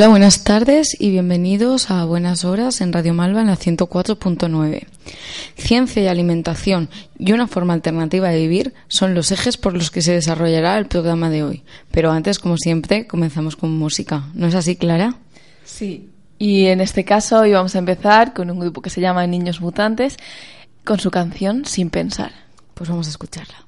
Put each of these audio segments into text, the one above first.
Hola, buenas tardes y bienvenidos a Buenas Horas en Radio Malva en la 104.9. Ciencia y alimentación y una forma alternativa de vivir son los ejes por los que se desarrollará el programa de hoy. Pero antes, como siempre, comenzamos con música. ¿No es así, Clara? Sí. Y en este caso hoy vamos a empezar con un grupo que se llama Niños Mutantes con su canción Sin Pensar. Pues vamos a escucharla.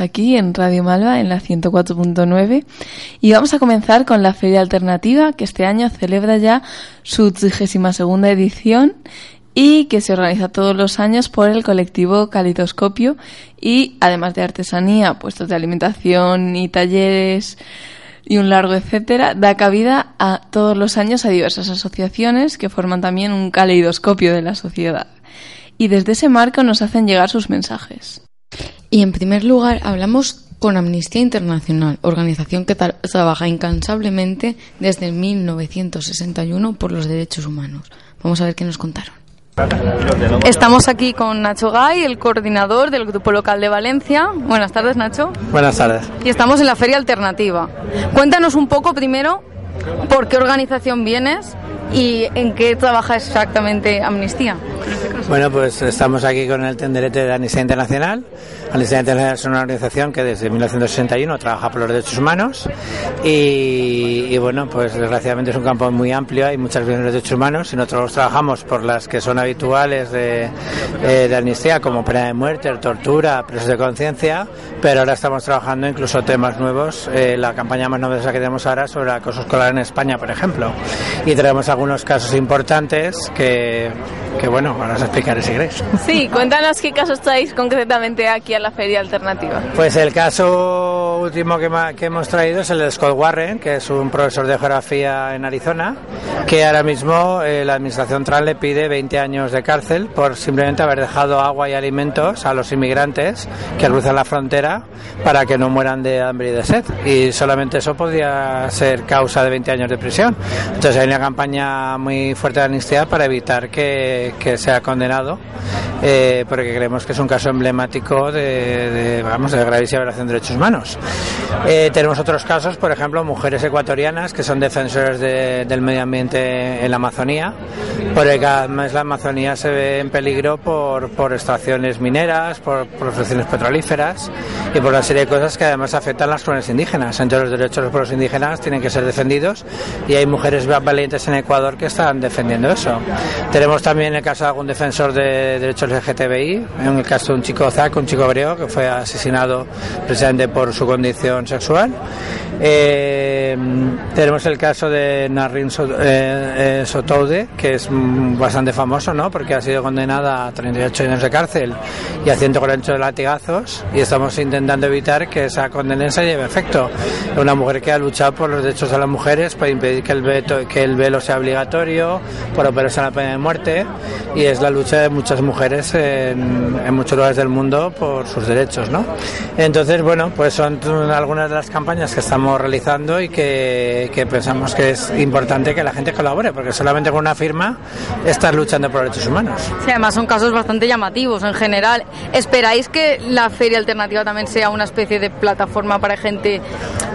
Aquí en Radio Malva en la 104.9 y vamos a comenzar con la Feria Alternativa que este año celebra ya su 32 edición y que se organiza todos los años por el colectivo Calidoscopio y además de artesanía, puestos de alimentación y talleres y un largo etcétera, da cabida a todos los años a diversas asociaciones que forman también un caleidoscopio de la sociedad. Y desde ese marco nos hacen llegar sus mensajes. Y en primer lugar hablamos con Amnistía Internacional, organización que trabaja incansablemente desde 1961 por los derechos humanos. Vamos a ver qué nos contaron. Estamos aquí con Nacho Gay, el coordinador del Grupo Local de Valencia. Buenas tardes, Nacho. Buenas tardes. Y estamos en la Feria Alternativa. Cuéntanos un poco primero por qué organización vienes y en qué trabaja exactamente Amnistía. Bueno, pues estamos aquí con el tenderete de Amnistía Internacional. Amnistía Internacional es una organización que desde 1961 trabaja por los derechos humanos y, bueno, pues desgraciadamente es un campo muy amplio, hay muchas violaciones de derechos humanos y nosotros trabajamos por las que son habituales de, eh, de amnistía, como pena de muerte, tortura, presos de conciencia, pero ahora estamos trabajando incluso temas nuevos. Eh, la campaña más novedosa que tenemos ahora sobre acoso escolar en España, por ejemplo, y tenemos algunos casos importantes que, que bueno, ahora os explicaré si queréis. Sí, cuéntanos qué casos traéis concretamente aquí a la Feria Alternativa. Pues el caso último que, que hemos traído es el de Scott Warren, que es un profesor de geografía en Arizona, que ahora mismo eh, la administración Trump le pide 20 años de cárcel por simplemente haber dejado agua y alimentos a los inmigrantes que cruzan la frontera para que no mueran de hambre y de sed. Y solamente eso podría ser causa de 20 años de prisión. Entonces hay una campaña muy fuerte de amnistía para evitar que, que sea condenado, eh, porque creemos que es un caso emblemático de, vamos, de gravísima violación de derechos humanos. Eh, tenemos otros casos, por ejemplo, mujeres ecuatorianas que son defensores del medio ambiente en la Amazonía, porque cada vez la Amazonía se ve en peligro por, por extracciones mineras, por, por extracciones petrolíferas y por una serie de cosas que además afectan a las comunidades indígenas. Entonces los derechos de los pueblos indígenas tienen que ser defendidos y hay mujeres valientes en Ecuador que están defendiendo eso. Tenemos también el caso de algún defensor de derechos LGTBI, en el caso de un chico Zach, un chico griego que fue asesinado precisamente por su condición sexual. Eh, tenemos el caso de Narrin eh, eh, Sotoude, que es bastante famoso, ¿no? Porque ha sido condenada a 38 años de cárcel y a 148 latigazos y estamos intentando evitar que esa condena se lleve efecto. Una mujer que ha luchado por los derechos de las mujeres, para impedir que el, veto, que el velo sea obligatorio, por operarse a la pena de muerte y es la lucha de muchas mujeres en, en muchos lugares del mundo por sus derechos, ¿no? Entonces, bueno, pues son algunas de las campañas que estamos realizando y que, que, pensamos que es importante que la gente colabore, porque solamente con una firma estás luchando por derechos humanos. Sí, además son casos bastante llamativos en general. ¿Esperáis que la feria alternativa también sea una especie de plataforma para gente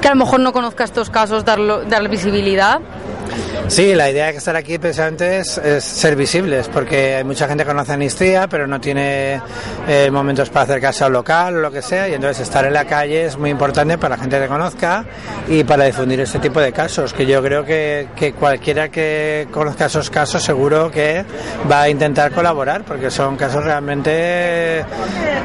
que a lo mejor no conozca estos casos, darlo, dar visibilidad? Sí, la idea de estar aquí precisamente es, ser visibles, porque hay mucha gente que conoce Amnistía, pero no tiene eh, momentos para acercarse al local o lo que sea, y entonces estar en la calle es muy importante para la gente que conozca y para difundir este tipo de casos, que yo creo que, que cualquiera que conozca esos casos seguro que va a intentar colaborar, porque son casos realmente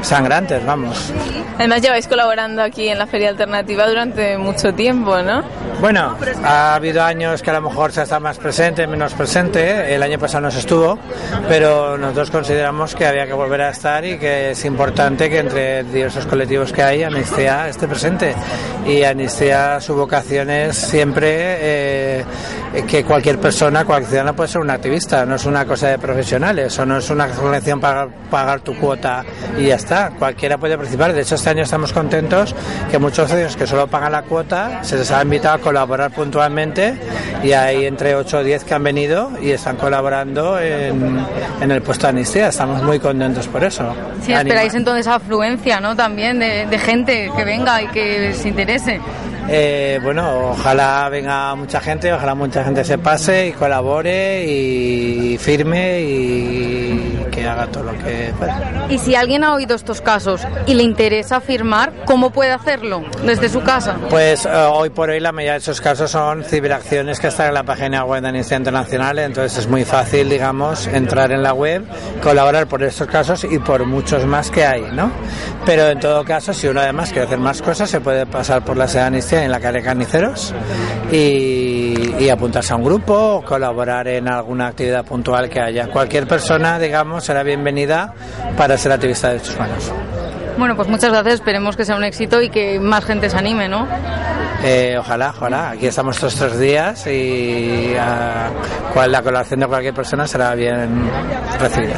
sangrantes, vamos. Además lleváis colaborando aquí en la Feria Alternativa durante mucho tiempo, ¿no? Bueno, ha habido años que a lo mejor se está más presente, menos presente. El año pasado no se estuvo, pero nosotros consideramos que había que volver a estar y que es importante que entre diversos colectivos que hay, Amnistía esté presente. Y Amnistía, su vocación es siempre eh, que cualquier persona, cualquier ciudadano puede ser un activista, no es una cosa de profesionales o no es una colección para pagar tu cuota y ya está. Cualquiera puede participar. De hecho, este año estamos contentos que muchos ellos que solo pagan la cuota se les ha invitado a colaborar puntualmente y hay entre 8 o 10 que han venido y están colaborando en, en el puesto de amnistía. Estamos muy contentos por eso. Sí, esperáis entonces afluencia ¿no? también de, de gente que venga y que se interese. Eh, bueno, ojalá venga mucha gente, ojalá mucha gente se pase y colabore y firme y que haga todo lo que pueda. Y si alguien ha oído estos casos y le interesa firmar, ¿cómo puede hacerlo desde su casa? Pues eh, hoy por hoy la mayoría de esos casos son ciberacciones que están en la página web de Amnistía Internacional, entonces es muy fácil, digamos, entrar en la web, colaborar por estos casos y por muchos más que hay, ¿no? Pero en todo caso, si uno además quiere hacer más cosas, se puede pasar por la sede de Amnistía en la calle Carniceros y, y apuntarse a un grupo o colaborar en alguna actividad puntual que haya. Cualquier persona, digamos, será bienvenida para ser activista de derechos humanos. Bueno, pues muchas gracias. Esperemos que sea un éxito y que más gente se anime, ¿no? Eh, ojalá, ojalá. Aquí estamos estos tres días y ah, cual- la colaboración de cualquier persona será bien recibida.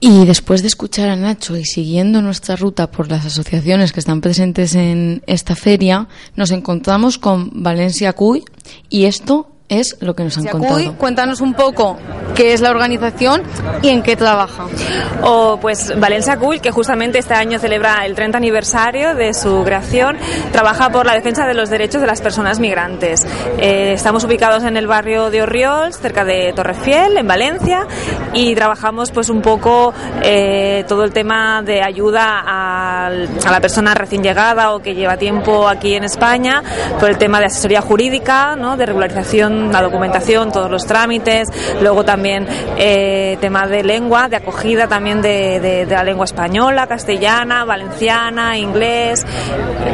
Y después de escuchar a Nacho y siguiendo nuestra ruta por las asociaciones que están presentes en esta feria, nos encontramos con Valencia Cuy y esto es lo que nos han contado. cuéntanos un poco qué es la organización y en qué trabaja. o pues Valencia Cool, que justamente este año celebra el 30 aniversario de su creación, trabaja por la defensa de los derechos de las personas migrantes. Eh, estamos ubicados en el barrio de Orriols, cerca de Torrefiel, en Valencia, y trabajamos pues un poco eh, todo el tema de ayuda al- a la persona recién llegada o que lleva tiempo aquí en España, por el tema de asesoría jurídica, ¿no? de regularización, la documentación, todos los trámites, luego también eh, tema de lengua, de acogida también de, la lengua española, castellana, valenciana, inglés,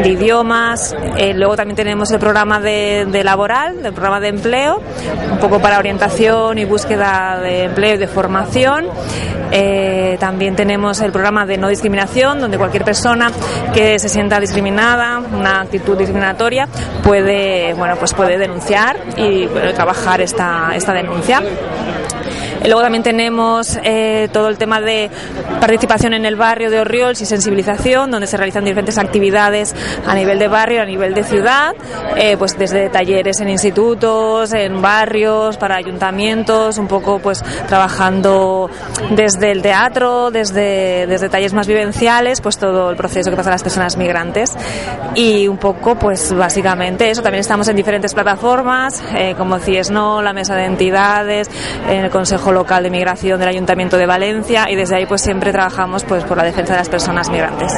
de idiomas. Eh, luego también tenemos el programa de, laboral, el programa de empleo, un poco para orientación y búsqueda de empleo y de formación. Eh, también tenemos el programa de no discriminación, donde cualquier persona que se sienta discriminada, una actitud discriminatoria, puede, bueno, pues puede denunciar y trabajar esta, esta denuncia. Luego también tenemos eh, todo el tema de participación en el barrio de Orriols y sensibilización, donde se realizan diferentes actividades a nivel de barrio, a nivel de ciudad, eh, pues desde talleres en institutos, en barrios, para ayuntamientos, un poco pues trabajando desde el teatro, desde, desde talleres más vivenciales, pues todo el proceso que pasa a las personas migrantes. Y un poco, pues básicamente eso. También estamos en diferentes plataformas, eh, como CIESNO, la Mesa de Entidades, en el Consejo Local de Migración del Ayuntamiento de Valencia y desde ahí pues siempre trabajamos pues por la defensa de las personas migrantes.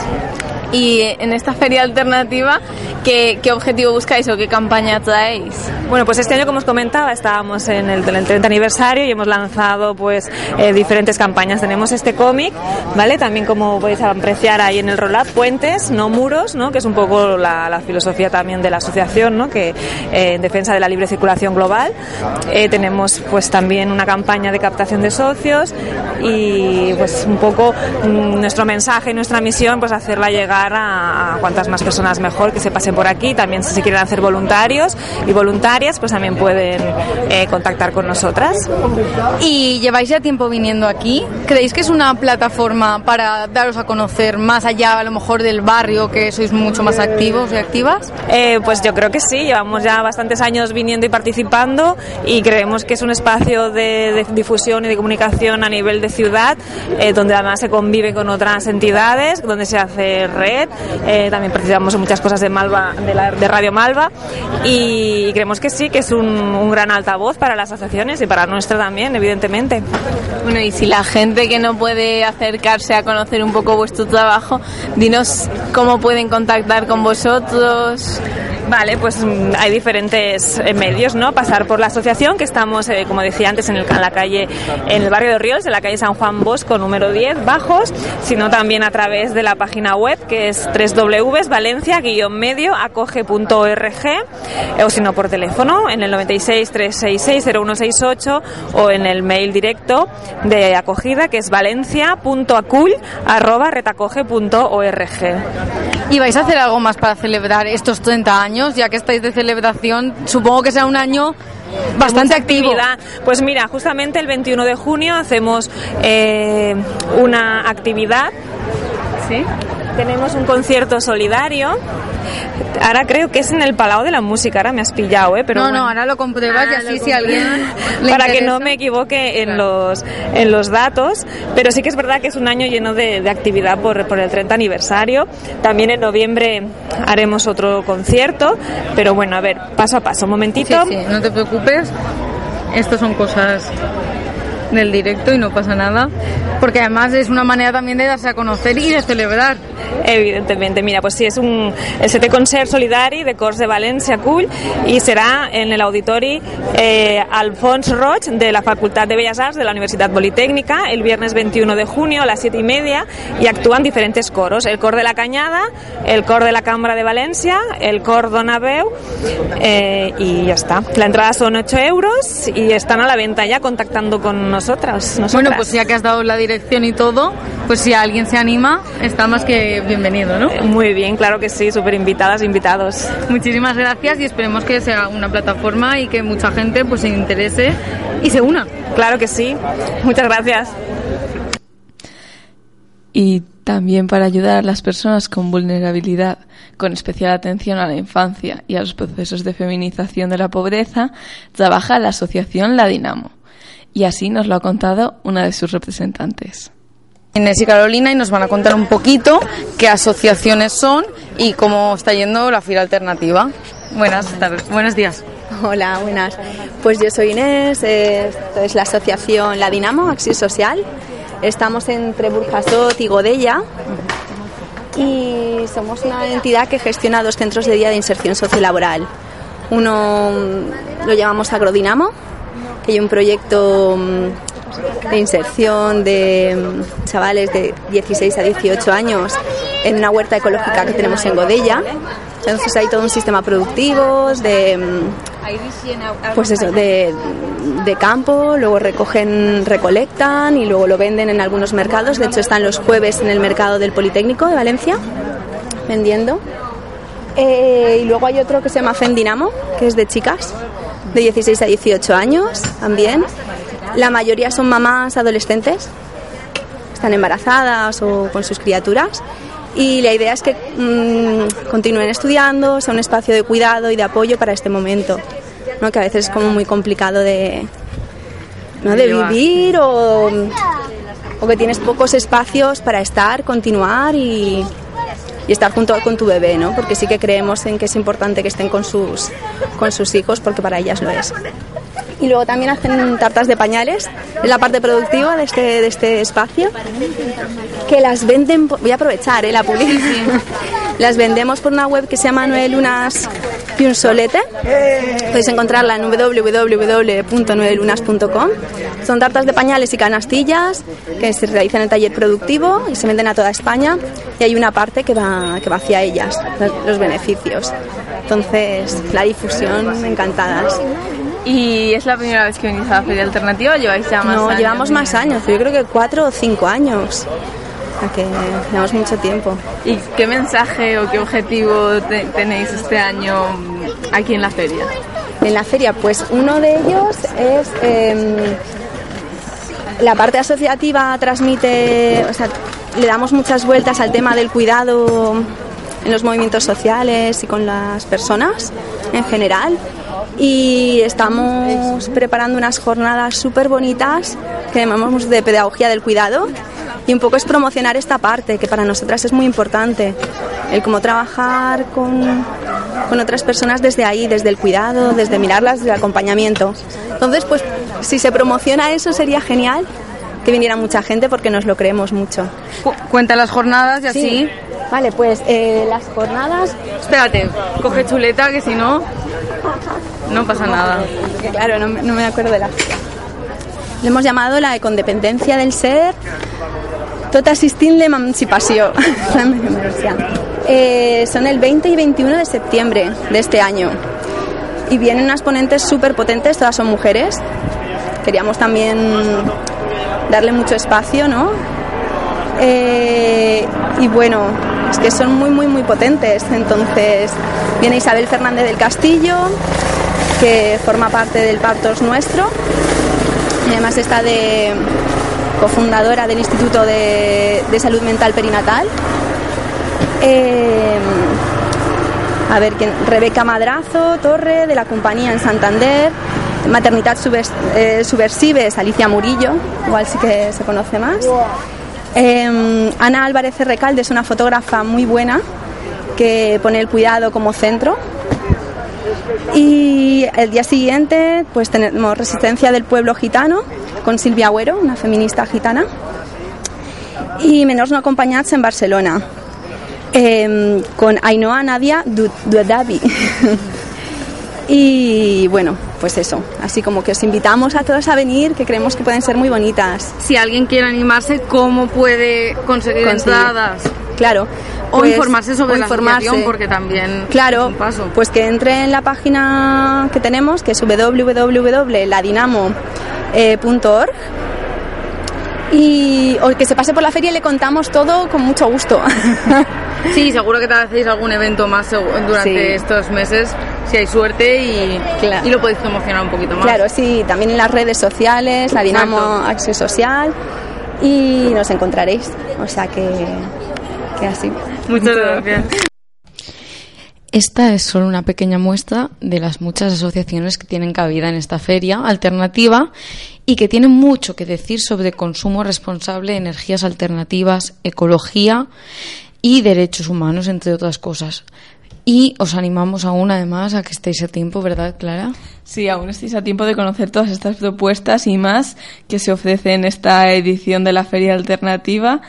Y en esta feria alternativa, ¿qué, objetivo buscáis o qué campaña traéis? Bueno, pues este año, como os comentaba, estábamos en el, en el 30 aniversario y hemos lanzado pues eh, diferentes campañas. Tenemos este cómic, ¿vale? También como podéis apreciar ahí en el roll-up, puentes, no muros, ¿no? Que es un poco la, filosofía también de la asociación, ¿no? Que eh, en defensa de la libre circulación global. Eh, tenemos pues también una campaña de captación de socios y pues un poco mm, nuestro mensaje nuestra misión pues hacerla llegar a, a cuantas más personas mejor que se pasen por aquí. También si se quieren hacer voluntarios y voluntarias pues también pueden eh, contactar con nosotras. ¿Y lleváis ya tiempo viniendo aquí? ¿Creéis que es una plataforma para daros a conocer más allá a lo mejor del barrio, que sois mucho más activos y activas? Eh, pues yo creo que sí, llevamos ya bastantes años viniendo y participando y creemos que es un espacio de, de difusión y de comunicación a nivel de ciudad, eh, donde además se convive con otras entidades, donde se hace eh, también participamos en muchas cosas de Malva, de, la- de Radio Malva y creemos que sí, que es un, un gran altavoz para las asociaciones y para nuestra también, evidentemente. Bueno, y si la gente que no puede acercarse a conocer un poco vuestro trabajo, dinos cómo pueden contactar con vosotros. Vale, pues mm, hay diferentes eh, medios, ¿no? Pasar por la asociación, que estamos, eh, como decía antes, en, el- en la calle, en el barrio de Ríos, en la calle San Juan Bosco, número 10, Bajos, sino también a través de la página web, que es www.valencia-medio-acoge.org, eh, o si no por teléfono, en el 96 366 0168 o en el mail directo de acogida, que es valencia.acul@retacoge.org. ¿Y vais a hacer algo más para celebrar estos 30 años, ya que estáis de celebración? Supongo que será un año bastante activo. actividad. Pues mira, justamente el 21 de junio hacemos eh, una actividad. ¿Sí? Tenemos un concierto solidario. Ahora creo que es en el Palau de la Música, ahora me has pillado, ¿eh? Pero no, bueno. no, ahora lo compruebas y Ah, así si alguien le para que no me equivoque en los en los datos, pero sí que es verdad que es un año lleno de, de actividad por, por el 30 aniversario. También en noviembre haremos otro concierto, pero bueno, a ver, paso a paso, un Sí, momentito. sí, no te preocupes. Estas son cosas del directo y no pasa nada, porque además es una manera también de darse a conocer y de celebrar. Evidentemente, mira, pues sí, es un, el setè concert solidari de Cors de València Cull i serà en l'auditori eh, Alfons Roig de la Facultad de Bellas Arts de la Universitat Politécnica el viernes 21 de junio a las 7 y media y actúan diferentes coros, el cor de la Cañada, el cor de la Cámara de Valencia, el cor Dona Veu eh, y ya está. La entrada son 8 euros y están a la venta ya contactando con nosotras. nosotras. Bueno, pues ya que has dado la dirección y todo, pues si alguien se anima, está más que bienvenido, ¿no? Muy bien, claro que sí, súper invitadas, invitados. Muchísimas gracias y esperemos que sea una plataforma y que mucha gente pues se interese y se una. Claro que sí. Muchas gracias. Y también para ayudar a las personas con vulnerabilidad, con especial atención a la infancia y a los procesos de feminización de la pobreza, trabaja la asociación La Dinamo. Y así nos lo ha contado una de sus representantes. Inés y Carolina y nos van a contar un poquito qué asociaciones son y cómo está yendo la fila alternativa. Buenas tardes, buenos días. Hola, buenas. Pues yo soy Inés, eh, esto es la asociación La Dinamo, Acción Social. Estamos entre Burjasot y Godella y somos una entidad que gestiona dos centros de día de inserción sociolaboral. Uno mm, lo llamamos Agrodinamo, hay un proyecto mm, de inserción de mm, chavales de 16 a 18 años en una huerta ecológica que tenemos en Godella. Entonces hay todo un sistema productivo de pues eso, de, de campo, luego recogen, recolectan y luego lo venden en algunos mercados. De hecho, están los jueves en el mercado del Politécnico de Valencia vendiendo. Eh, y luego hay otro que se llama Fendinamo, que es de chicas, de 16 a 18 años también. La mayoría son mamás adolescentes, están embarazadas o con sus criaturas. Y la idea es que mm, continúen estudiando, sea un espacio de cuidado y de apoyo para este momento, ¿no? que a veces es como muy complicado de, ¿no? de vivir o, o que tienes pocos espacios para estar, continuar y, y estar junto con tu bebé, ¿no? Porque sí que creemos en que es importante que estén con sus, con sus hijos, porque para ellas lo es. Y luego también hacen tartas de pañales, es la parte productiva de este, de este espacio, que las venden, voy a aprovechar ¿eh? la publicidad, las vendemos por una web que se llama Nueve Lunas y un Solete, podéis encontrarla en www.nuevelunas.com. Son tartas de pañales y canastillas que se realizan en el taller productivo y se venden a toda España y hay una parte que va, que va hacia ellas, los- beneficios. Entonces, la difusión, encantadas. ¿Y es la primera vez que venís a la Feria Alternativa o lleváis ya más No, años? llevamos más años, yo creo que cuatro o cinco años. Sea que llevamos mucho tiempo. ¿Y qué mensaje o qué objetivo te- tenéis este año aquí en la feria? En la feria, pues uno de ellos es em, la parte asociativa transmite, o sea, le damos muchas vueltas al tema del cuidado en los movimientos sociales y con las personas en general. Y estamos preparando unas jornadas súper bonitas que llamamos de pedagogía del cuidado. Y un poco es promocionar esta parte, que para nosotras es muy importante. El cómo trabajar con, con otras personas desde ahí, desde el cuidado, desde mirarlas, desde el acompañamiento. Entonces, pues si se promociona eso sería genial que viniera mucha gente porque nos lo creemos mucho. Cu- Cuenta las jornadas y así. Vale, pues eh, las jornadas, Espérate, coge chuleta que si no, no pasa nada. claro, no, me- no me acuerdo de la... Le hemos llamado la econdependencia del ser, tot assistint l'emancipació. eh, son el 20 y 21 de septiembre de este año. Y vienen unas ponentes súper potentes, todas son mujeres. Queríamos también darle mucho espacio, ¿no? Eh, y bueno, es que son muy, muy, muy potentes. Entonces, viene Isabel Fernández del Castillo, que forma parte del Partos Nuestro. Y además está de cofundadora del Instituto de, Salud Mental Perinatal. Eh, a ver. Rebeca Madrazo Torre, de la compañía en Santander. Maternidad Subers- eh, Alicia Murillo, igual sí que se conoce más. Eh, Ana Álvarez Recalde es una fotógrafa muy buena que pone el cuidado como centro. Y el día siguiente pues tenemos Resistencia del Pueblo Gitano con Silvia Agüero, una feminista gitana. Y Menors no acompañats en Barcelona eh, con Ainhoa Nadia Duedavi. y bueno, pues eso, así como que os invitamos a todos a venir, que creemos que pueden ser muy bonitas. Si alguien quiere animarse, ¿cómo puede conseguir, entradas? Claro. o pues, informarse sobre la información porque también claro, es un paso. Pues que entre en la página que tenemos, que es www.ladinamo.org y o que se pase por la feria y le contamos todo con mucho gusto. sí, seguro que te hacéis algún evento más durante estos meses, si hay suerte y, y, lo podéis promocionar un poquito más. Claro, sí, también en las redes sociales, la Dinamo Access Social y nos encontraréis. O sea que, que así. Muchas gracias. Esta es solo una pequeña muestra de las muchas asociaciones que tienen cabida en esta feria alternativa y que tienen mucho que decir sobre consumo responsable, energías alternativas, ecología y derechos humanos, entre otras cosas. Y os animamos aún, además, a que estéis a tiempo, ¿verdad, Clara? Sí, aún estéis a tiempo de conocer todas estas propuestas y más que se ofrecen en esta edición de la Feria Alternativa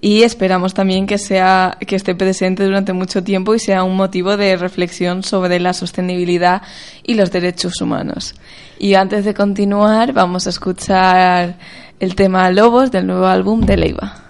y esperamos también que sea que esté presente durante mucho tiempo y sea un motivo de reflexión sobre la sostenibilidad y los derechos humanos. Y antes de continuar, vamos a escuchar el tema Lobos del nuevo álbum de Leiva.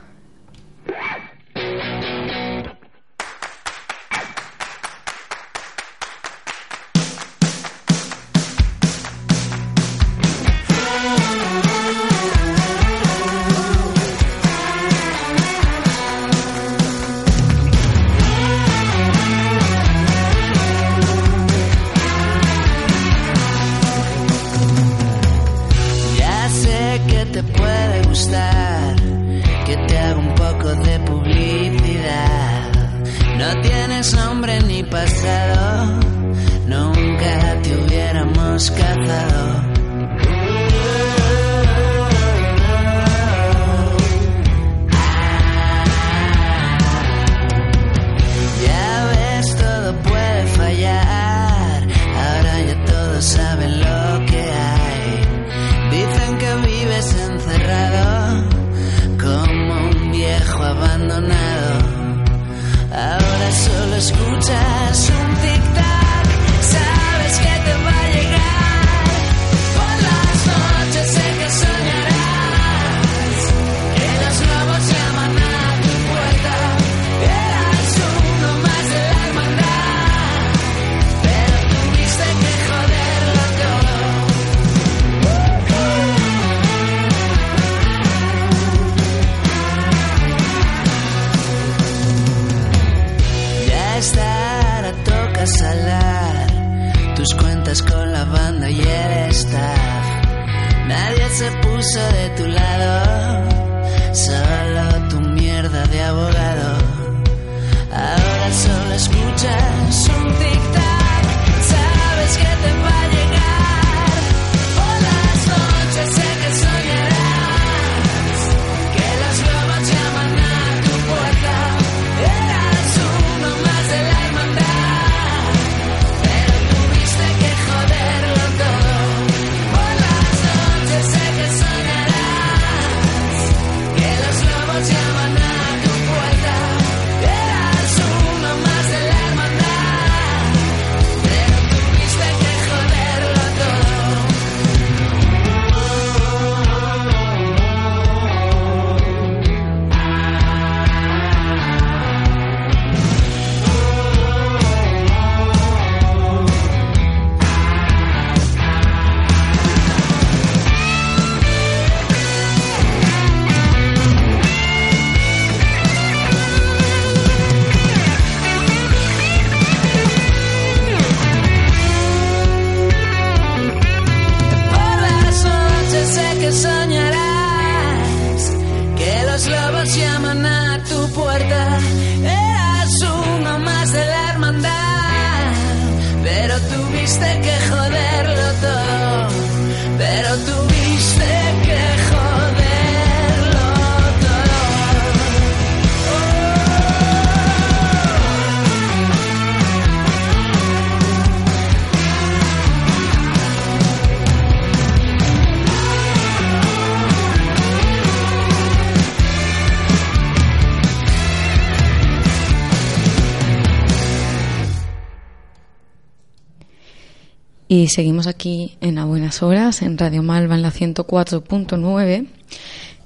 Y seguimos aquí en A Buenas Horas, en Radio Malva en la 104.9.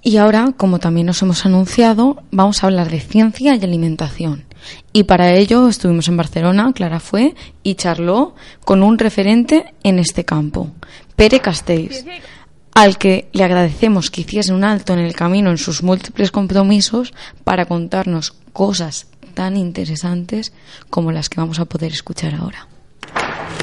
Y ahora, como también nos hemos anunciado, vamos a hablar de ciencia y alimentación. Y para ello estuvimos en Barcelona, Clara fue, y charló con un referente en este campo, Pere Castells, al que le agradecemos que hiciese un alto en el camino en sus múltiples compromisos para contarnos cosas tan interesantes como las que vamos a poder escuchar ahora.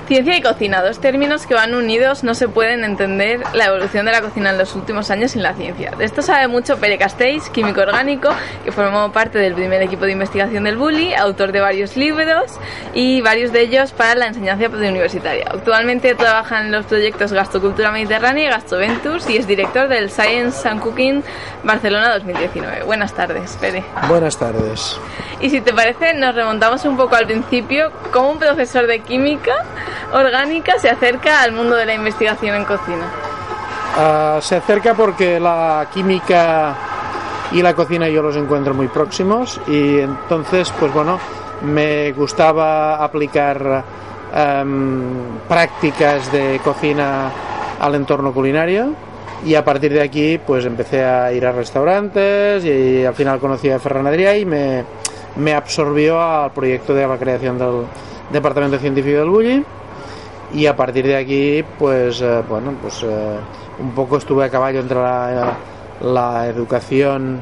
Ciencia y cocina, dos términos que van unidos, no se pueden entender la evolución de la cocina en los últimos años sin la ciencia. De esto sabe mucho Pere Castells, químico orgánico, que formó parte del primer equipo de investigación del Bulli, autor de varios libros y varios de ellos para la enseñanza universitaria. Actualmente trabaja en los proyectos Gastrocultura Mediterránea y Gastroventures y es director del Science and Cooking Barcelona 2019. Buenas tardes, Pere. Buenas tardes. Y si te parece, nos remontamos un poco al principio, como un profesor de química orgánica se acerca al mundo de la investigación en cocina? Ah, se acerca porque la química y la cocina yo los encuentro muy próximos y entonces, pues bueno, me gustaba aplicar em, prácticas de cocina al entorno culinario y a partir de aquí pues empecé a ir a restaurantes y, al final conocí a Ferran Adrià y me, me absorbió al proyecto de la creación del Departamento Científico del Bulli y a partir de aquí pues eh, bueno pues eh, un poco estuve a caballo entre la, educación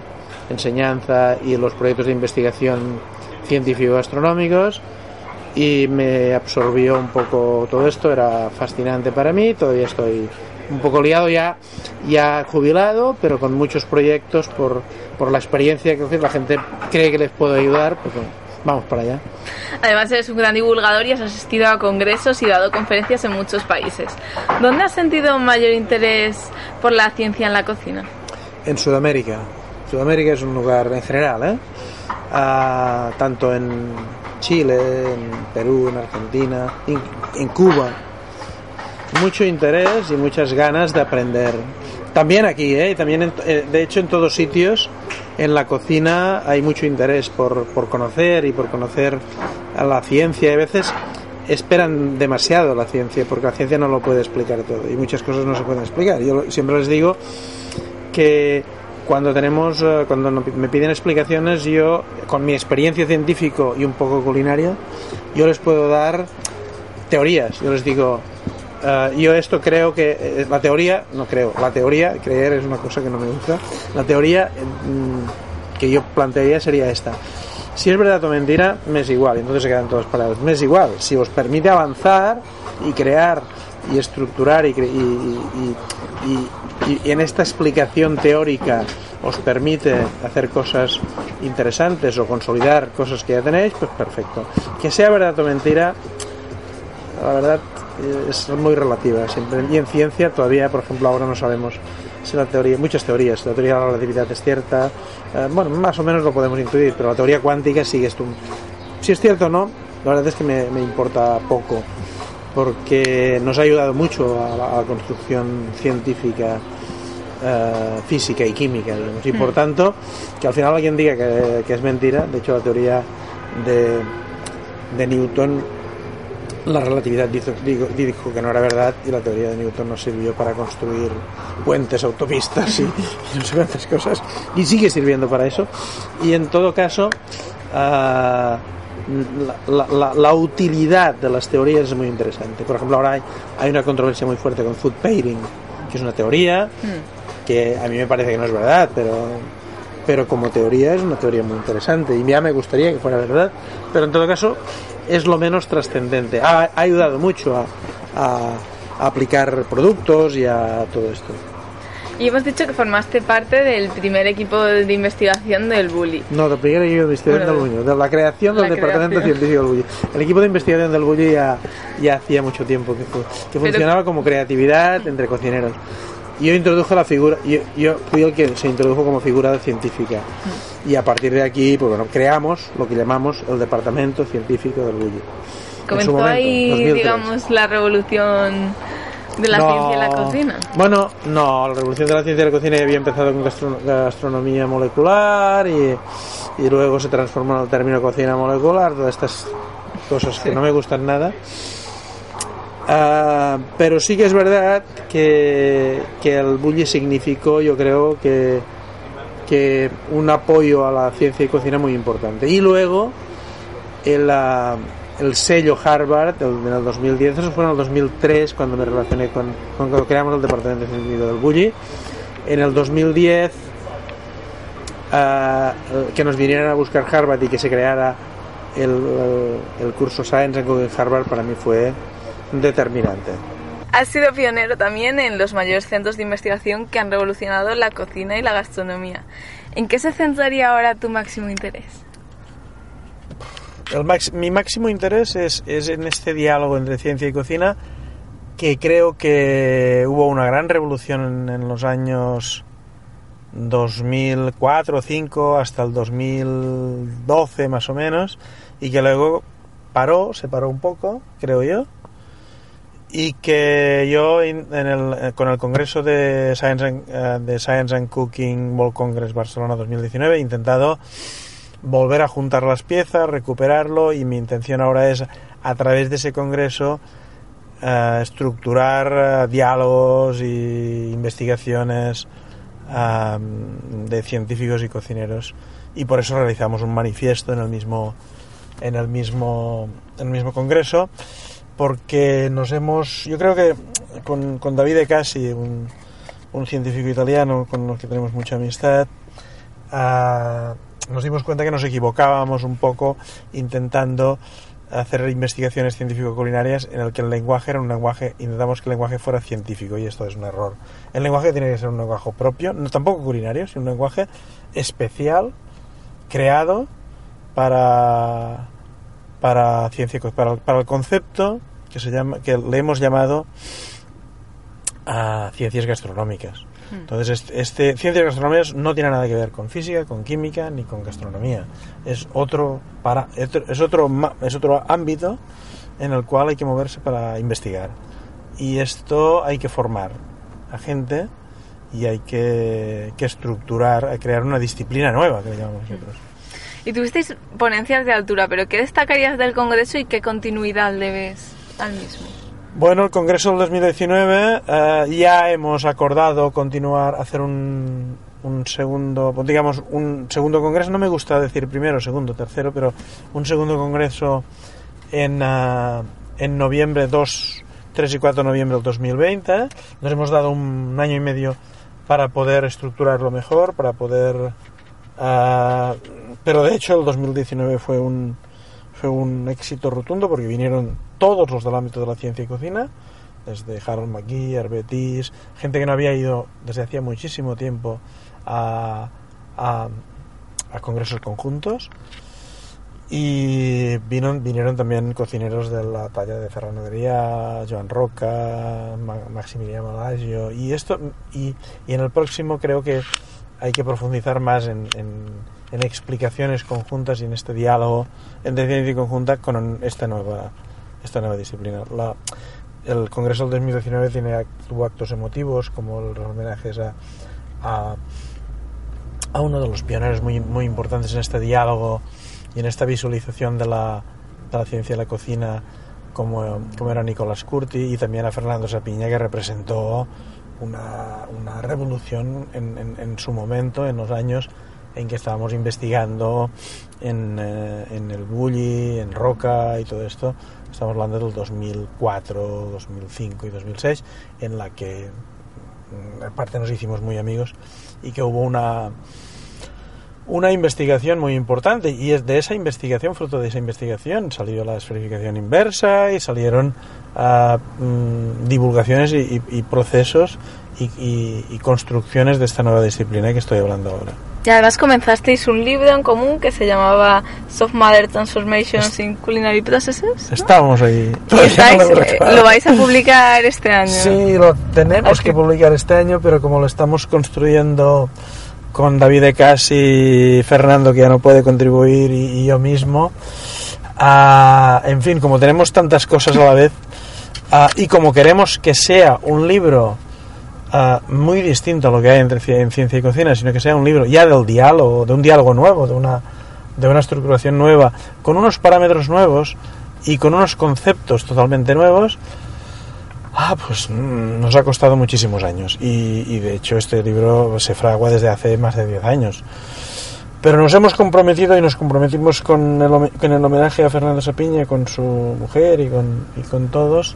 enseñanza y los proyectos de investigación científico-astronómicos y me absorbió un poco todo esto era fascinante para mí todavía estoy un poco liado ya ya jubilado pero con muchos proyectos por, por la experiencia que la gente cree que les puedo ayudar pues vamos para allá. Además eres un gran divulgador y has asistido a congresos y dado conferencias en muchos países. ¿Dónde has sentido mayor interés por la ciencia en la cocina? En Sudamérica. Sudamérica es un lugar en general, ¿eh? Ah, tanto en Chile, en Perú, en Argentina, en, en Cuba. Mucho interés y muchas ganas de aprender. También aquí, ¿eh? También eh, de hecho en todos sitios en la cocina hay mucho interés por, por conocer y por conocer a la ciencia. A veces esperan demasiado la ciencia porque la ciencia no lo puede explicar todo y muchas cosas no se pueden explicar. Yo siempre les digo que cuando tenemos eh, cuando me piden explicaciones yo con mi experiencia científico y un poco culinaria yo les puedo dar teorías. Yo les digo eh, yo esto creo que eh, la teoría, no creo, la teoría, creer es una cosa que no me gusta, la teoría mm, que yo plantearía sería esta. Si es verdad o mentira, me es igual, entonces se quedan todas palabras. Me es igual, si os permite avanzar y crear y estructurar y, y en esta explicación teórica os permite hacer cosas interesantes o consolidar cosas que ya tenéis, pues perfecto. Que sea verdad o mentira, la verdad es muy relativa siempre. Y en ciencia todavía, por ejemplo, ahora no sabemos si la teoría, muchas teorías, la teoría de la relatividad es cierta, eh, bueno, más o menos lo podemos incluir, pero la teoría cuántica sigue esto. Si es cierto o no, la verdad es que me, importa poco, porque nos ha ayudado mucho a la, construcción científica. Eh, física y química, y por mm. tanto, que al final alguien diga que, que es mentira, de hecho la teoría de, de Newton la relatividad dijo, dijo, que no era verdad y la teoría de Newton nos sirvió para construir puentes, autopistas y, no sé cuántas cosas. Y sigue sirviendo para eso. Y en todo caso, ah, la, utilidad de las teorías es muy interesante. Por ejemplo, ahora hay, una controversia muy fuerte con food pairing, que es una teoría hmm. que a mí me parece que no es verdad, pero pero como teoría es una teoría muy interesante y ya me gustaría que fuera verdad, pero en todo caso es lo menos trascendente. Ha, ayudado mucho a, aplicar productos y a todo esto. Y hemos dicho que formaste parte del primer equipo de investigación del Bulli. No, del primer equipo de investigación del Bulli, de la creación del Departamento Científico del Bulli. El equipo de investigación del Bulli ya, ya hacía mucho tiempo que, que funcionaba como creatividad entre cocineros. Yo introduje la figura, yo, yo, fui el que se introdujo como figura científica. Y a partir de aquí, pues bueno, creamos lo que llamamos el Departamento Científico del Bulli. Comenzó ahí, digamos, la revolución de la ciencia y la cocina. Bueno, no, la revolución de la ciencia y la cocina había empezado con gastronomía molecular y, y luego se transformó en el término cocina molecular, todas estas cosas que no me gustan nada. Ah, pero sí que es verdad que, que el bully significó, yo creo que, que un apoyo a la ciencia y cocina muy importante. Y luego el, ah, el sello Harvard el- en el 2010, eso fue en el 2003 cuando me relacioné con, con cuando creamos el departamento de científico del bully. En el 2010 ah, que nos vinieran a buscar Harvard y que se creara el, el- curso Science Cooking Harvard para mí fue determinante. Has sido pionero también en los mayores centros de investigación que han revolucionado la cocina y la gastronomía. ¿En qué se centraría ahora tu máximo interés? El mi máximo interés es, es en este diálogo entre ciencia y cocina, que creo que hubo una gran revolución en, en los años 2004 o 5 hasta el 2012 más o menos, y que luego paró, se paró un poco, creo yo, y que yo en el- eh, con el Congreso de Science and, eh, de Science and Cooking World Congress Barcelona 2019 he intentado volver a juntar las piezas, recuperarlo y mi intención ahora es a través de ese congreso eh, estructurar diálogos y investigaciones de científicos y cocineros. Y por eso realizamos un manifiesto en el mismo en el mismo en el mismo congreso porque nos hemos yo creo que con, con Davide Cassi un, un científico italiano con el que tenemos mucha amistad ah, nos dimos cuenta que nos equivocábamos un poco intentando hacer investigaciones científico-culinarias en el que el lenguaje era un lenguaje, intentamos que el lenguaje fuera científico y esto es un error. El lenguaje tiene que ser un lenguaje propio, no tampoco culinario, sino un lenguaje especial, creado para para ciencia para, para el concepto que se llama que le hemos llamado a ciencias gastronómicas. Entonces, este, este- ciencias gastronómicas no tiene nada que ver con física, con química ni con gastronomía. Es otro para es otro es otro ámbito en el cual hay que moverse para investigar. Y esto hay que formar a gente y hay que, que estructurar, crear una disciplina nueva que le llamamos nosotros. Y tuvisteis ponencias de altura, pero ¿qué destacarías del Congreso y qué continuidad le ves al mismo? Bueno, el Congreso del 2019 eh, ya hemos acordado continuar, hacer un, un segundo, digamos, un segundo Congreso, no me gusta decir primero, segundo, tercero, pero un segundo Congreso en, ah, en noviembre 2, 3 y 4 de noviembre del 2020. Nos hemos dado un año y medio para poder estructurarlo mejor, para poder... ah, pero de hecho el 2019 fue un, fue un éxito rotundo porque vinieron todos los del ámbito de la ciencia y cocina, desde Harold McGee, Herbetis, gente que no había ido desde hacía muchísimo tiempo a, a, congresos conjuntos. Y vino- vinieron también cocineros de la talla de Ferran Adrià, Joan Roca, Ma- Maximiliano Malagio. Y, esto, y, y en el próximo creo que hay que profundizar más en, en- en explicaciones conjuntas y en este diálogo entre ciencia y conjunta con esta nueva, esta nueva disciplina. La- el Congreso del 2019 tiene, tuvo actos emotivos como los homenajes a, a, a uno de los pioneros muy, muy importantes en este diálogo y en esta visualización de la, de la ciencia de la cocina como, como era Nicolás Curti y también a Fernando Sapiña que representó una, una revolución en, en- en su momento, en los años en que estábamos investigando en, eh, en el Bulli, en Roca y todo esto. Estamos hablando del 2004, 2005 y 2006, en la que mm, aparte nos hicimos muy amigos y que hubo una una investigación muy importante y es de esa investigación, fruto de esa investigación, salió la esferificación inversa y salieron mm, divulgaciones y, y- y procesos y, y- construcciones de esta nueva disciplina que estoy hablando ahora. Y además comenzasteis un libro en común que se llamaba Soft Mother Transformations in Culinary Processes. Estábamos ahí. Estáis- no lo eh, acabado. lo vais a publicar este año. Sí, lo tenemos Así- que publicar este año, pero como lo estamos construyendo con David Casi, Fernando, que ya no puede contribuir, y, y yo mismo, ah, en fin, como tenemos tantas cosas a la vez, ah, y como queremos que sea un libro ah, muy distinto a lo que hay entre, en ciencia y cocina, sino que sea un libro ya del diálogo, de un diálogo nuevo, de una, de una estructuración nueva, con unos parámetros nuevos y con unos conceptos totalmente nuevos, Ah, pues mm, nos ha costado muchísimos años y, y de hecho este libro se fragua desde hace más de 10 años. Pero nos hemos comprometido y nos comprometimos con el, con el homenaje a Fernando Sapiña, con su mujer y con, y con todos,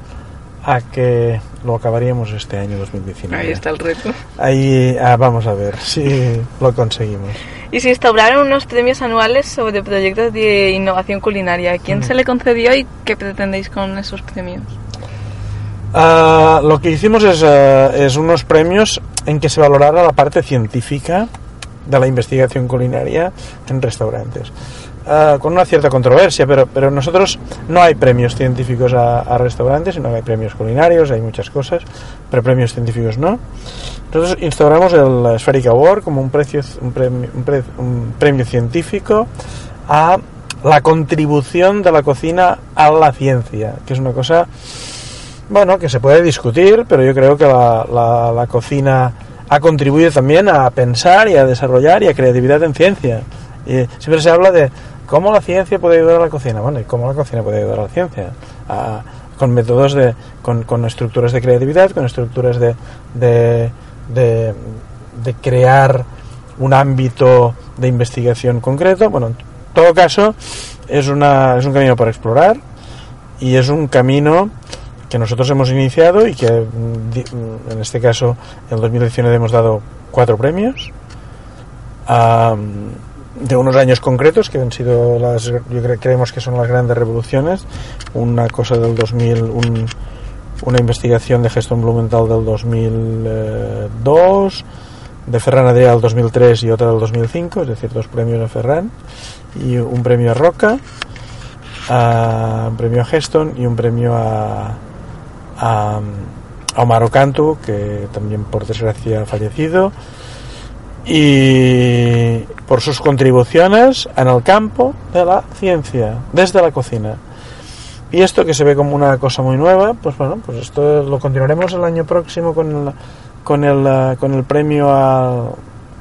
a que lo acabaríamos este año 2019. Ahí está el reto. Ahí ah, vamos a ver si lo conseguimos. Y se instauraron unos premios anuales sobre proyectos de innovación culinaria. ¿A quién se le concedió y qué pretendéis con esos premios? Ah, lo que hicimos es, ah, es unos premios en que se valorara la parte científica de la investigación culinaria en restaurantes. Ah, con una cierta controversia, pero, pero nosotros no hay premios científicos a, a restaurantes, sino que hay premios culinarios, hay muchas cosas, pero premios científicos no. Nosotros instauramos el Spheric Award como un, precio, un, premio, un pre- un premio científico a la contribución de la cocina a la ciencia, que es una cosa bueno, que se puede discutir, pero yo creo que la, la- la cocina ha contribuido también a pensar y a desarrollar y a creatividad en ciencia. Y siempre se habla de cómo la ciencia puede ayudar a la cocina. Bueno, ¿y cómo la cocina puede ayudar a la ciencia? Con métodos de, con, con estructuras de creatividad, con estructuras de, de, de, de crear un ámbito de investigación concreto. Bueno, en todo caso, es, una, es un camino para explorar y es un camino que nosotros hemos iniciado y que mm, mm, en este caso en el 2019 hemos dado cuatro premios am, de unos años concretos que han sido las yo cre- creemos que son las grandes revoluciones. Una cosa del 2000 un- una investigación de gestión Blumenthal del 2002 de Ferran Adrià del 2003 y otra del 2005 es decir dos premios a Ferran y un premio a Roca a- un premio a Geston y un premio a, a, a Omar Ocantu, que también por desgracia ha fallecido, y por sus contribuciones en el campo de la ciencia, desde la cocina. Y esto que se ve como una cosa muy nueva, pues bueno, pues esto lo continuaremos el año próximo con el, con el, con el premio a,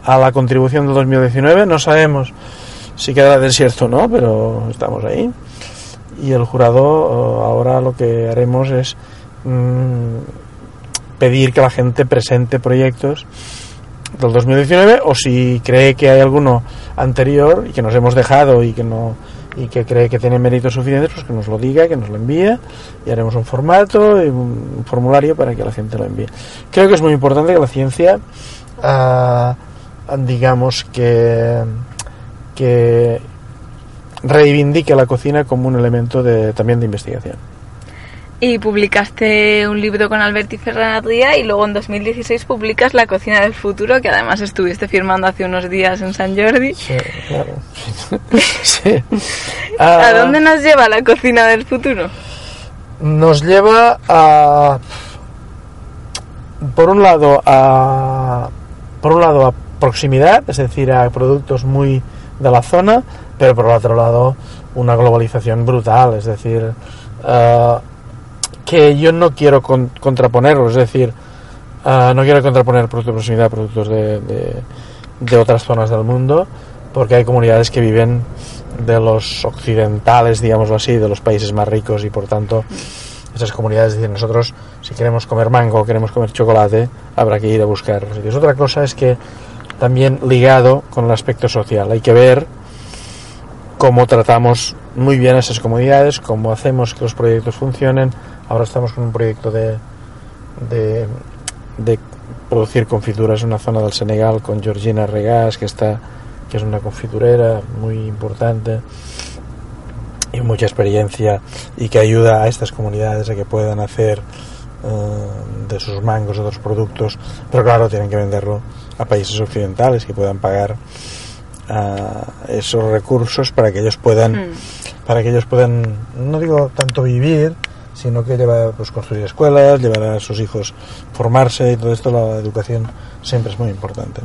a la contribución del 2019. No sabemos si quedará desierto o no, pero estamos ahí y el jurado eh, ahora lo que haremos es mm, pedir que la gente presente proyectos del 2019 o si cree que hay alguno anterior y que nos hemos dejado y que no y que cree que tiene méritos suficientes pues que nos lo diga que nos lo envíe y haremos un formato y un, formulario para que la gente lo envíe creo que es muy importante que la ciencia ah, digamos que que reivindique la cocina como un elemento de, también de investigación. Y publicaste un libro con Alberti Ferran Adrià y luego en 2016 publicas La cocina del futuro, que además estuviste firmando hace unos días en San Jordi. Sí, claro. sí. ¿A Ah, dónde nos lleva la cocina del futuro? Nos lleva a, por un lado, a, por un lado a proximidad, es decir, a productos muy de la zona, pero por otro lado una globalización brutal, es decir, ah, que yo no quiero con- contraponerlo, es decir, ah, no quiero contraponer productos de proximidad a productos de, de- otras zonas del mundo, porque hay comunidades que viven de los occidentales, digámoslo así, de los países más ricos y por tanto esas comunidades dicen nosotros si queremos comer mango queremos comer chocolate habrá que ir a buscar sitios. Otra cosa es que también ligado con el aspecto social hay que ver cómo tratamos muy bien a esas comunidades, cómo hacemos que los proyectos funcionen. Ahora estamos con un proyecto de, de, de producir confituras en una zona del Senegal con Georgina Regás, que está que es una confiturera muy importante y mucha experiencia y que ayuda a estas comunidades a que puedan hacer eh, de sus mangos otros productos, pero claro, tienen que venderlo a países occidentales que puedan pagar ah, esos recursos para que ellos puedan Mm. para que ellos puedan no digo tanto vivir sino que llevar pues construir escuelas llevar a sus hijos formarse y todo esto la educación siempre es muy importante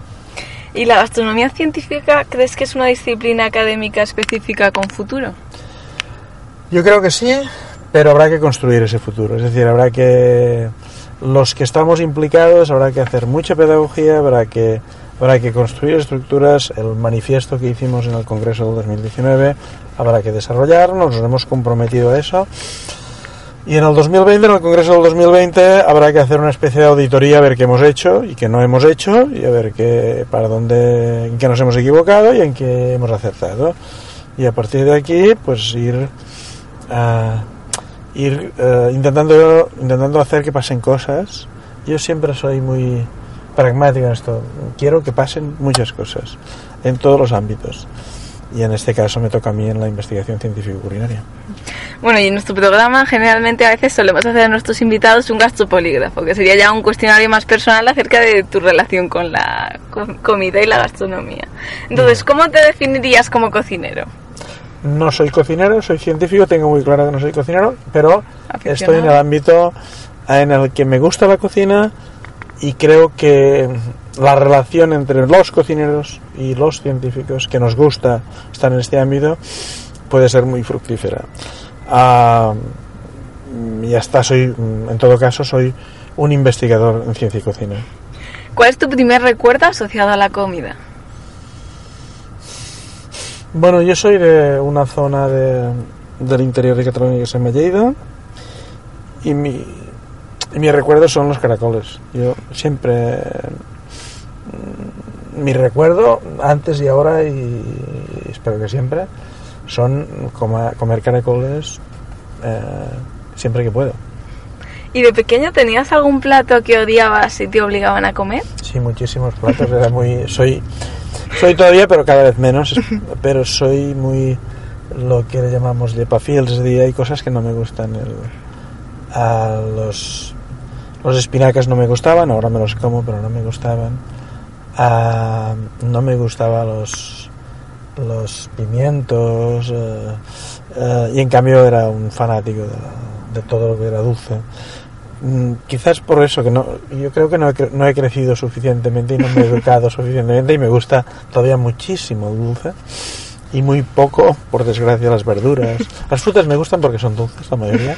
¿Y la gastronomía científica crees que es una disciplina académica específica con futuro? Yo creo que sí, pero habrá que construir ese futuro. Es decir, habrá que los que estamos implicados habrá que hacer mucha pedagogía, habrá que habrá que construir estructuras. El manifiesto que hicimos en el Congreso del 2019 habrá que desarrollarlo. Nos hemos comprometido a eso. Y en el 2020, en el Congreso del 2020, habrá que hacer una especie de auditoría a ver qué hemos hecho y qué no hemos hecho y a ver qué, para dónde, en qué nos hemos equivocado y en qué hemos acertado. Y a partir de aquí, pues ir, ah, ir eh, intentando, intentando hacer que pasen cosas. Yo siempre soy muy pragmático en esto. Quiero que pasen muchas cosas en todos los ámbitos. Y en este caso me toca a mí en la investigación científico culinaria. Bueno, y en nuestro programa generalmente a veces solemos hacer a nuestros invitados un gastropolígrafo, que sería ya un cuestionario más personal acerca de tu relación con la co- comida y la gastronomía. Entonces, ¿cómo te definirías como cocinero? No soy cocinero, soy científico, tengo muy claro que no soy cocinero, pero Aficionado. estoy en el ámbito en el que me gusta la cocina y creo que la relación entre los cocineros y los científicos que nos gusta estar en este ámbito puede ser muy fructífera. Ah, y hasta soy, en todo caso, soy un investigador en ciencia y cocina. ¿Cuál es tu primer recuerdo asociado a la comida? Bueno, yo soy de una zona de, del interior de Cataluña que se llama Lleida y mi, y mis recuerdos son los caracoles. Yo siempre, mm, mi recuerdo antes y ahora y espero que siempre son comer caracoles eh, siempre que puedo. ¿Y de pequeño tenías algún plato que odiabas y te obligaban a comer? Sí, muchísimos platos. Era muy, soy, soy todavía, pero cada vez menos. Pero soy muy lo que le llamamos de pafiels. Es decir, hay cosas que no me gustan. El, a los, los espinacas no me gustaban, ahora me los como, pero no me gustaban. Ah, no me gustaban los, los pimientos. eh, eh, y en cambio era un fanático de, todo lo que era dulce. Mm, Quizás por eso que no, yo creo que no he, no he crecido suficientemente y no me he educado suficientemente y me gusta todavía muchísimo el dulce y muy poco, por desgracia, las verduras. Las frutas me gustan porque son dulces la mayoría,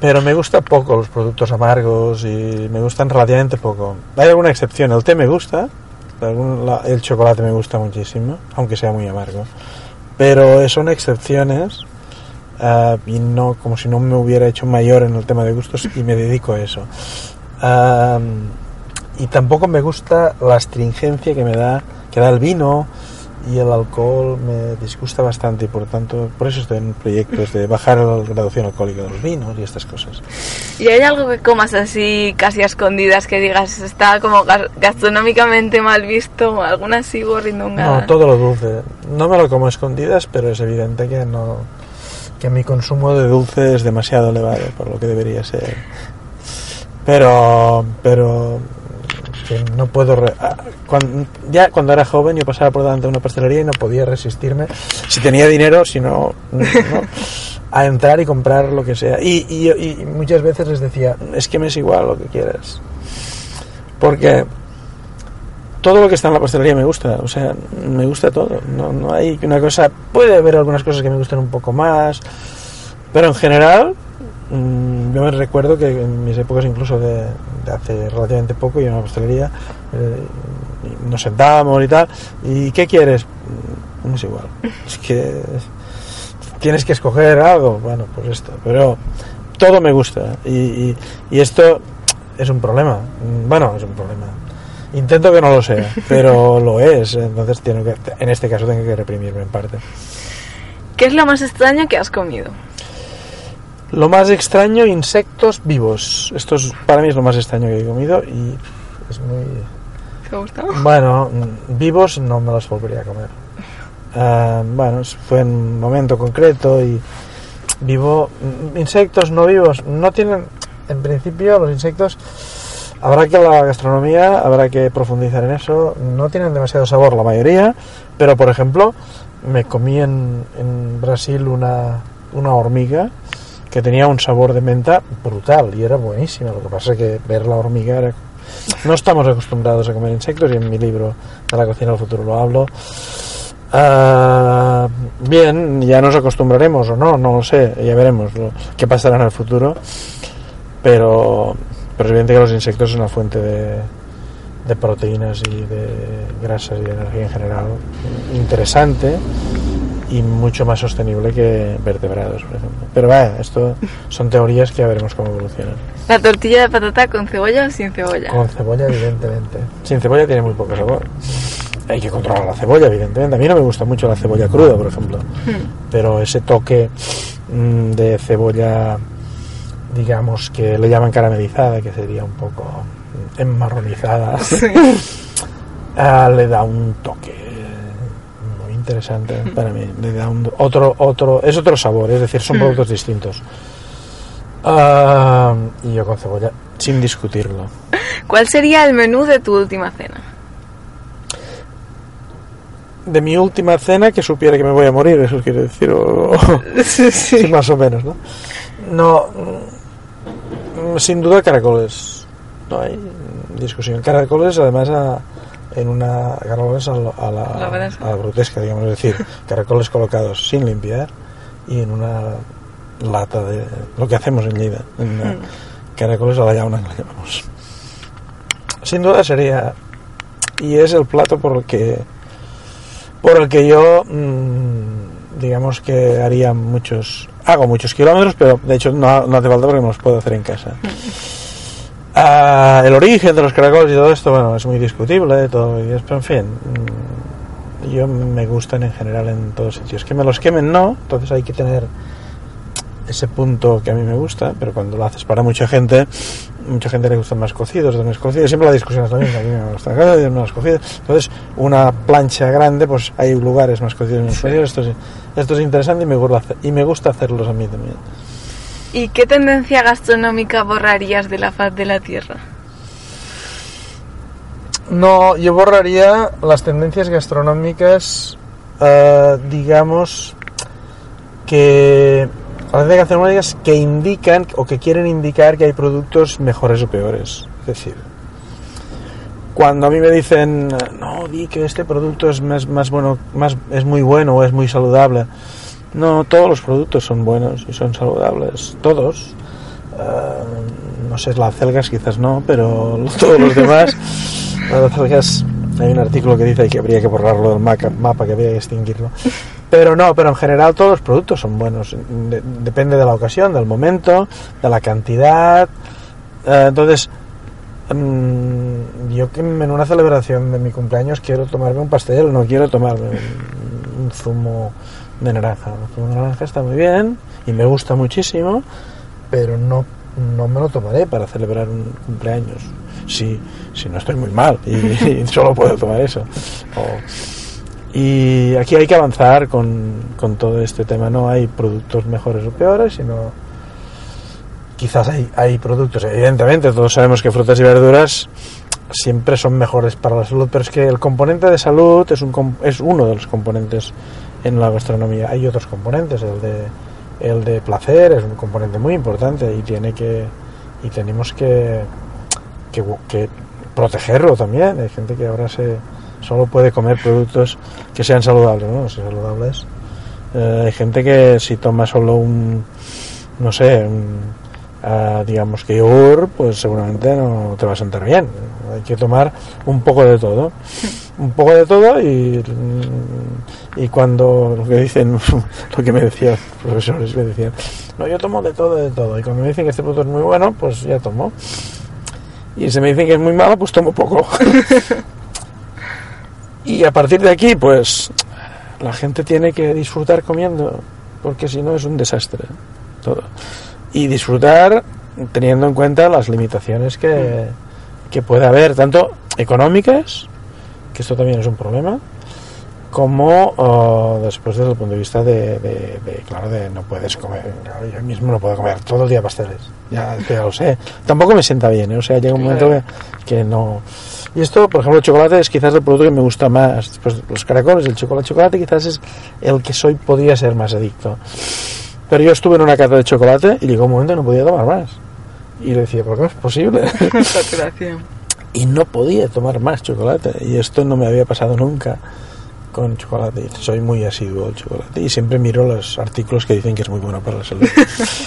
pero me gusta poco los productos amargos y me gustan relativamente poco. Hay alguna excepción, el té me gusta, el chocolate me gusta muchísimo, aunque sea muy amargo, pero son excepciones ah, y no como si no me hubiera hecho mayor en el tema de gustos y me dedico a eso. Ah, y tampoco me gusta la astringencia que me da que da el vino y el alcohol me disgusta bastante y por tanto por eso estoy en proyectos de bajar la graduación alcohólica de los vinos y estas cosas. ¿Y hay algo que comas así casi a escondidas que digas está como gas- gastronómicamente mal visto alguna así gorrindongada? No, todo lo dulce. No me lo como a escondidas, pero es evidente que no que mi consumo de dulce es demasiado elevado por lo que debería ser. Pero pero que no puedo re- ah, ya cuando era joven yo pasaba por delante de una pastelería y no podía resistirme. Si tenía dinero si no, a entrar y comprar lo que sea. Y, y, y muchas veces les decía es que me es igual lo que quieras porque todo lo que está en la pastelería me gusta, o sea, me gusta todo. No, no hay una cosa, puede haber algunas cosas que me gusten un poco más, pero en general, mm, yo me recuerdo que en mis épocas incluso de hace relativamente poco, yo en la pastelería, eh, y nos sentábamos y tal, ¿y qué quieres? Mm, No es igual, es que tienes que escoger algo, bueno, pues esto, pero todo me gusta y, y- y esto es un problema, Mm, bueno, es un problema. Intento que no lo sea, pero lo es, entonces tengo que, en este caso tengo que reprimirme en parte. ¿Qué es lo más extraño que has comido? Lo más extraño, insectos vivos. Esto es, para mí es lo más extraño que he comido y es muy... ¿Te ha gustado? Bueno, vivos no me los volvería a comer. Ah, bueno, fue en un momento concreto y vivo... Insectos no vivos no tienen... En principio los insectos... Habrá que la gastronomía, habrá que profundizar en eso. No tienen demasiado sabor la mayoría, pero por ejemplo, me comí en, en Brasil una, una hormiga que tenía un sabor de menta brutal y era buenísima. Lo que pasa es que ver la hormiga era... No estamos acostumbrados a comer insectos y en mi libro de la cocina del futuro lo hablo. Ah, bien, ya nos acostumbraremos o no, no lo sé, ya veremos qué pasará en el futuro. Pero, pero es evidente que los insectos son una fuente de, de proteínas y de grasas y energía en general interesante y mucho más sostenible que vertebrados, por ejemplo. Pero vaya, esto son teorías que ya veremos cómo evolucionan. ¿La tortilla de patata con cebolla o sin cebolla? Con cebolla, evidentemente. Sin cebolla tiene muy poco sabor. Hay que controlar la cebolla, evidentemente. A mí no me gusta mucho la cebolla cruda, por ejemplo. Pero ese toque mm, de cebolla, digamos que le llaman caramelizada, que sería un poco enmarronizada, ah, le da un toque interesante para mí. Le da un, otro, otro, es otro sabor, es decir, son productos distintos. Ah, y yo con cebolla, sin discutirlo. ¿Cuál sería el menú de tu última cena? De mi última cena, que supiera que me voy a morir, eso quiere decir, o, sí, más o menos, ¿no? No, mm, sin duda caracoles, no hay discusión. Caracoles, además, a- en una caracoles a, la- a la, La a la brutesca, digamos, es decir, caracoles colocados sin limpiar y en una lata de lo que hacemos en Lleida, en una- caracoles a la llauna que le llamamos. Sin duda sería y es el plato por el que por el que yo mm, digamos que haría muchos hago muchos kilómetros pero de hecho no, no hace falta porque me los puedo hacer en casa Ah, el origen de los caracoles y todo esto bueno es muy discutible todo y es, pero en fin mm, yo me gustan en general en todos sitios que me los quemen no entonces hay que tener ese punto que a mí me gusta, pero cuando lo haces para mucha gente, mucha gente le gustan más cocidos, menos cocidos. Siempre la discusión es la misma, a mí me gustan más cocidos. Entonces, una plancha grande, pues hay lugares más cocidos menos cocidos. Esto es, esto es interesante y me, gusta y me gusta hacerlos a mí también. ¿Y qué tendencia gastronómica borrarías de la faz de la tierra? No, yo borraría las tendencias gastronómicas, eh, digamos, que las gastronómicas que indican o que quieren indicar que hay productos mejores o peores. Es decir, cuando a mí me dicen, no, di que este producto es más, más bueno, más, es muy bueno o es muy saludable. No, todos los productos son buenos y son saludables, todos. Eh, no sé, las celgas quizás no, pero todos los demás. Las celgas, hay un artículo que dice que habría que borrarlo del mapa, que habría que extinguirlo. Pero no, pero en general todos los productos son buenos. De- depende de la ocasión, del momento, de la cantidad. Eh, entonces, mm, yo que en una celebración de mi cumpleaños quiero tomarme un pastel, no quiero tomarme un zumo de naranja. El zumo de naranja está muy bien y me gusta muchísimo, pero no, no me lo tomaré para celebrar un cumpleaños. Si, si no estoy muy mal y, solo puedo tomar eso. Y aquí hay que avanzar con, con todo este tema. No hay productos mejores o peores, sino quizás hay, hay productos, evidentemente, todos sabemos que frutas y verduras siempre son mejores para la salud, pero es que el componente de salud es, un, es uno de los componentes en la gastronomía. Hay otros componentes, el de, el de placer es un componente muy importante y tiene que y tenemos que, que, protegerlo también. Hay gente que ahora se solo puede comer productos que sean saludables, ¿no? Si saludables. Eh, hay gente que si toma solo un, no sé, un, ah, digamos que yogur, pues seguramente no te va a sentar bien. Hay que tomar un poco de todo. Un poco de todo y, y cuando lo que dicen, lo que me decían los profesores, me decían, no, yo tomo de todo, de todo. Y cuando me dicen que este producto es muy bueno, pues ya tomo. Y si me dicen que es muy malo, pues tomo poco. y a partir de aquí, pues la gente tiene que disfrutar comiendo, porque si no es un desastre todo. Y disfrutar teniendo en cuenta las limitaciones que, que puede haber, tanto económicas, que esto también es un problema, como oh, después desde el punto de vista de, de- de, claro, de no puedes comer, yo mismo no puedo comer todo el día pasteles, ya, ya lo sé. Tampoco me sienta bien, ¿eh? o sea, llega un momento que, que no... Y esto, por ejemplo, el chocolate es quizás el producto que me gusta más. Después, los caracoles, el chocolate, chocolate quizás es el que soy, podría ser más adicto. Pero yo estuve en una cata de chocolate y llegó un momento que no podía tomar más. Y le decía, ¿por qué no es posible? Y no podía tomar más chocolate. Y esto no me había pasado nunca con chocolate. Soy muy asiduo al chocolate y siempre miro los artículos que dicen que es muy bueno para la salud.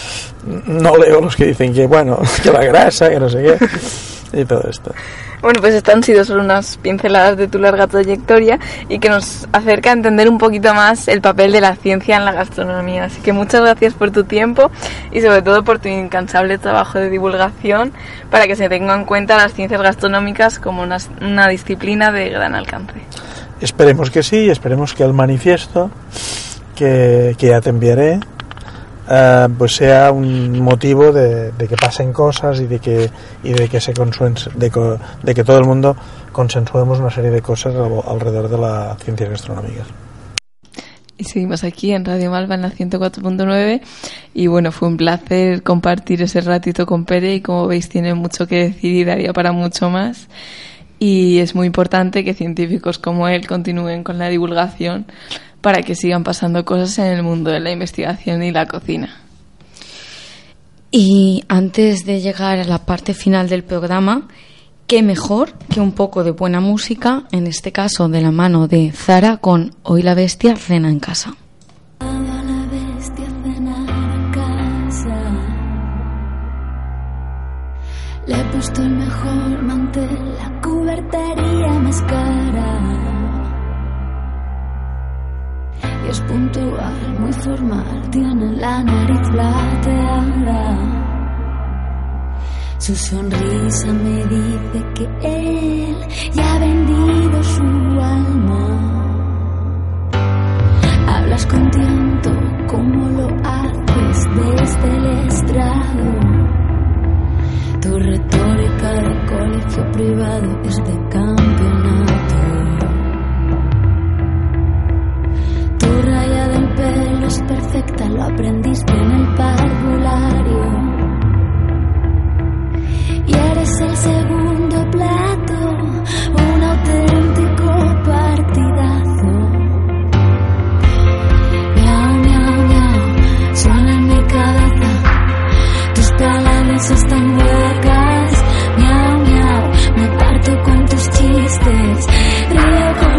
no leo los que dicen que, bueno, que la grasa, que no sé qué. Y todo esto. Bueno, pues estas han sido solo unas pinceladas de tu larga trayectoria y que nos acerca a entender un poquito más el papel de la ciencia en la gastronomía. Así que muchas gracias por tu tiempo y sobre todo por tu incansable trabajo de divulgación para que se tengan en cuenta las ciencias gastronómicas como una, una disciplina de gran alcance. Esperemos que sí, esperemos que el manifiesto que, que ya te enviaré eh, pues sea un motivo de, de, que pasen cosas y de que y de que se de, de, que todo el mundo consensuemos una serie de cosas alrededor de las ciencias gastronómicas. Y seguimos aquí en Radio Malva en la 104.9 y bueno, fue un placer compartir ese ratito con Pere y como veis tiene mucho que decir y daría para mucho más y es muy importante que científicos como él continúen con la divulgación para que sigan pasando cosas en el mundo de la investigación y la cocina. Y antes de llegar a la parte final del programa, qué mejor que un poco de buena música, en este caso de la mano de Zara con Hoy la bestia cena en casa. Le he puesto el mejor mantel, la cubertería más cara es puntual, muy formal, tiene la nariz plateada. Su sonrisa me dice que él ya ha vendido su alma. Hablas con tiento como lo haces desde el estrado. Tu retórica de colegio privado es de campeonato. Es perfecta, lo aprendiste en el parvulario. Y eres el segundo plato, un auténtico partidazo. Miau, miau, miau, suena en mi cabeza, tus palabras están huecas. Miau, miau, me parto con tus chistes, río con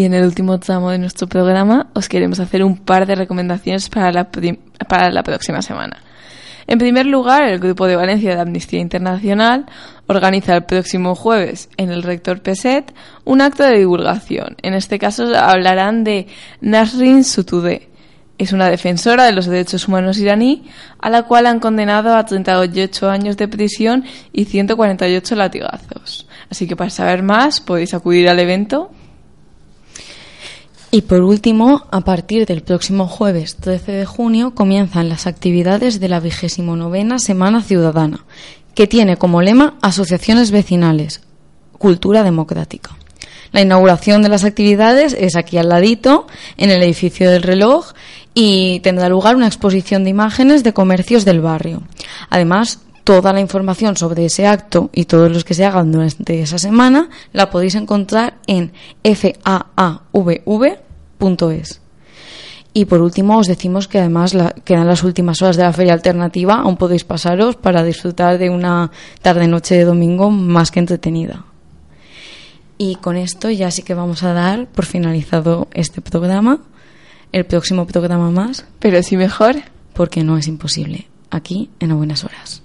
Y en el último tramo de nuestro programa os queremos hacer un par de recomendaciones para la, para la próxima semana. En primer lugar, el Grupo de Valencia de Amnistía Internacional organiza el próximo jueves en el Rector Peset un acto de divulgación. En este caso hablarán de Nasrin Sotoudeh. Es una defensora de los derechos humanos iraní, a la cual han condenado a 38 años de prisión y 148 latigazos. Así que para saber más podéis acudir al evento y por último, a partir del próximo jueves 13 de junio comienzan las actividades de la vigésimo novena Semana Ciudadana, que tiene como lema Asociaciones Vecinales, Cultura Democrática. La inauguración de las actividades es aquí al ladito, en el edificio del reloj, y tendrá lugar una exposición de imágenes de comercios del barrio. Además, toda la información sobre ese acto y todos los que se hagan durante esa semana la podéis encontrar en faavv.es. Y por último os decimos que además quedan las últimas horas de la feria alternativa, aún podéis pasaros para disfrutar de una tarde-noche de domingo más que entretenida. Y con esto ya sí que vamos a dar por finalizado este programa, el próximo programa más. Pero sí mejor. Porque no es imposible, aquí en A Buenas Horas.